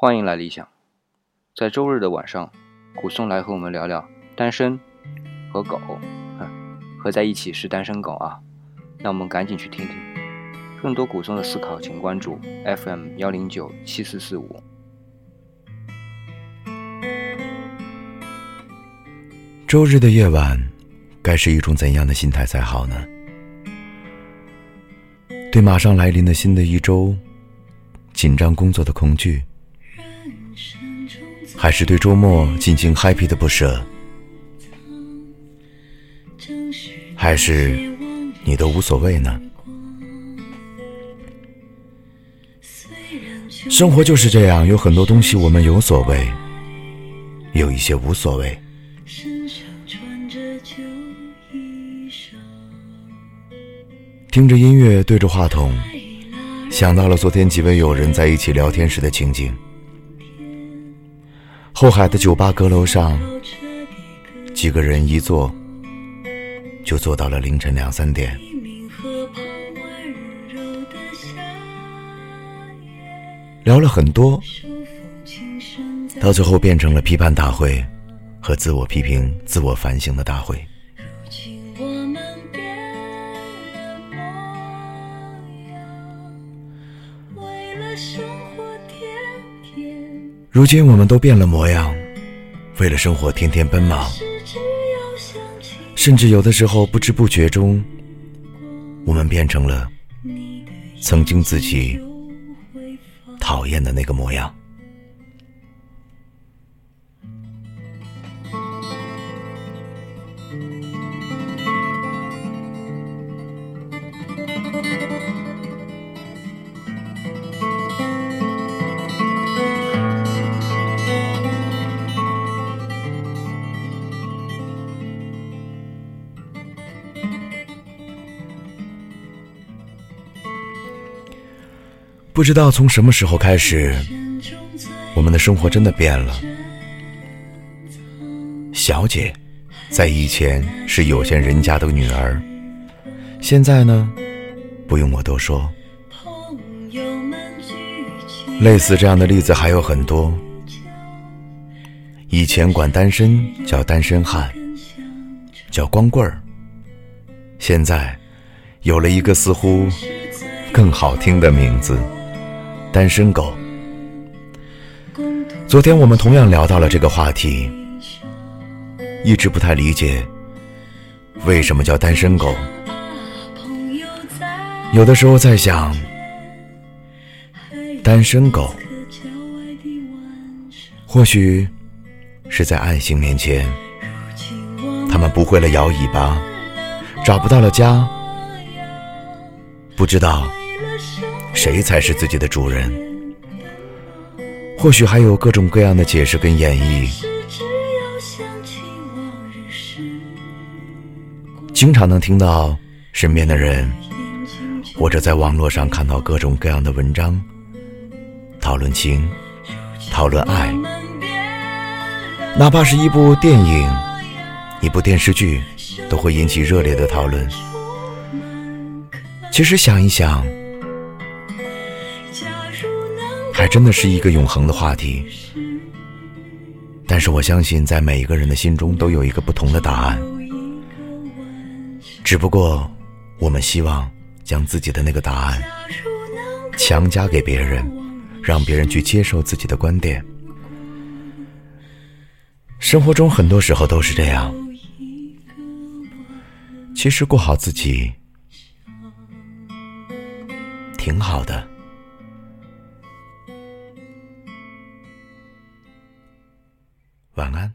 欢迎来理想。在周日的晚上，古松来和我们聊聊单身和狗，合在一起是单身狗啊。那我们赶紧去听听。更多古松的思考，请关注 FM 幺零九七四四五。周日的夜晚，该是一种怎样的心态才好呢？对马上来临的新的一周，紧张工作的恐惧。还是对周末尽情 happy 的不舍，还是你都无所谓呢？生活就是这样，有很多东西我们有所谓，有一些无所谓。听着音乐，对着话筒，想到了昨天几位友人在一起聊天时的情景。后海的酒吧阁楼上，几个人一坐就坐到了凌晨两三点，聊了很多，到最后变成了批判大会和自我批评、自我反省的大会。如今我们都变了模样，为了生活天天奔忙，甚至有的时候不知不觉中，我们变成了曾经自己讨厌的那个模样。不知道从什么时候开始，我们的生活真的变了。小姐，在以前是有钱人家的女儿，现在呢，不用我多说。类似这样的例子还有很多。以前管单身叫单身汉，叫光棍儿，现在有了一个似乎更好听的名字。单身狗。昨天我们同样聊到了这个话题，一直不太理解为什么叫单身狗。有的时候在想，单身狗或许是在爱情面前，他们不会了摇尾巴，找不到了家，不知道。谁才是自己的主人？或许还有各种各样的解释跟演绎。经常能听到身边的人，或者在网络上看到各种各样的文章，讨论情，讨论爱，哪怕是一部电影、一部电视剧，都会引起热烈的讨论。其实想一想。还真的是一个永恒的话题，但是我相信，在每一个人的心中都有一个不同的答案。只不过，我们希望将自己的那个答案强加给别人，让别人去接受自己的观点。生活中很多时候都是这样，其实过好自己挺好的。晚安。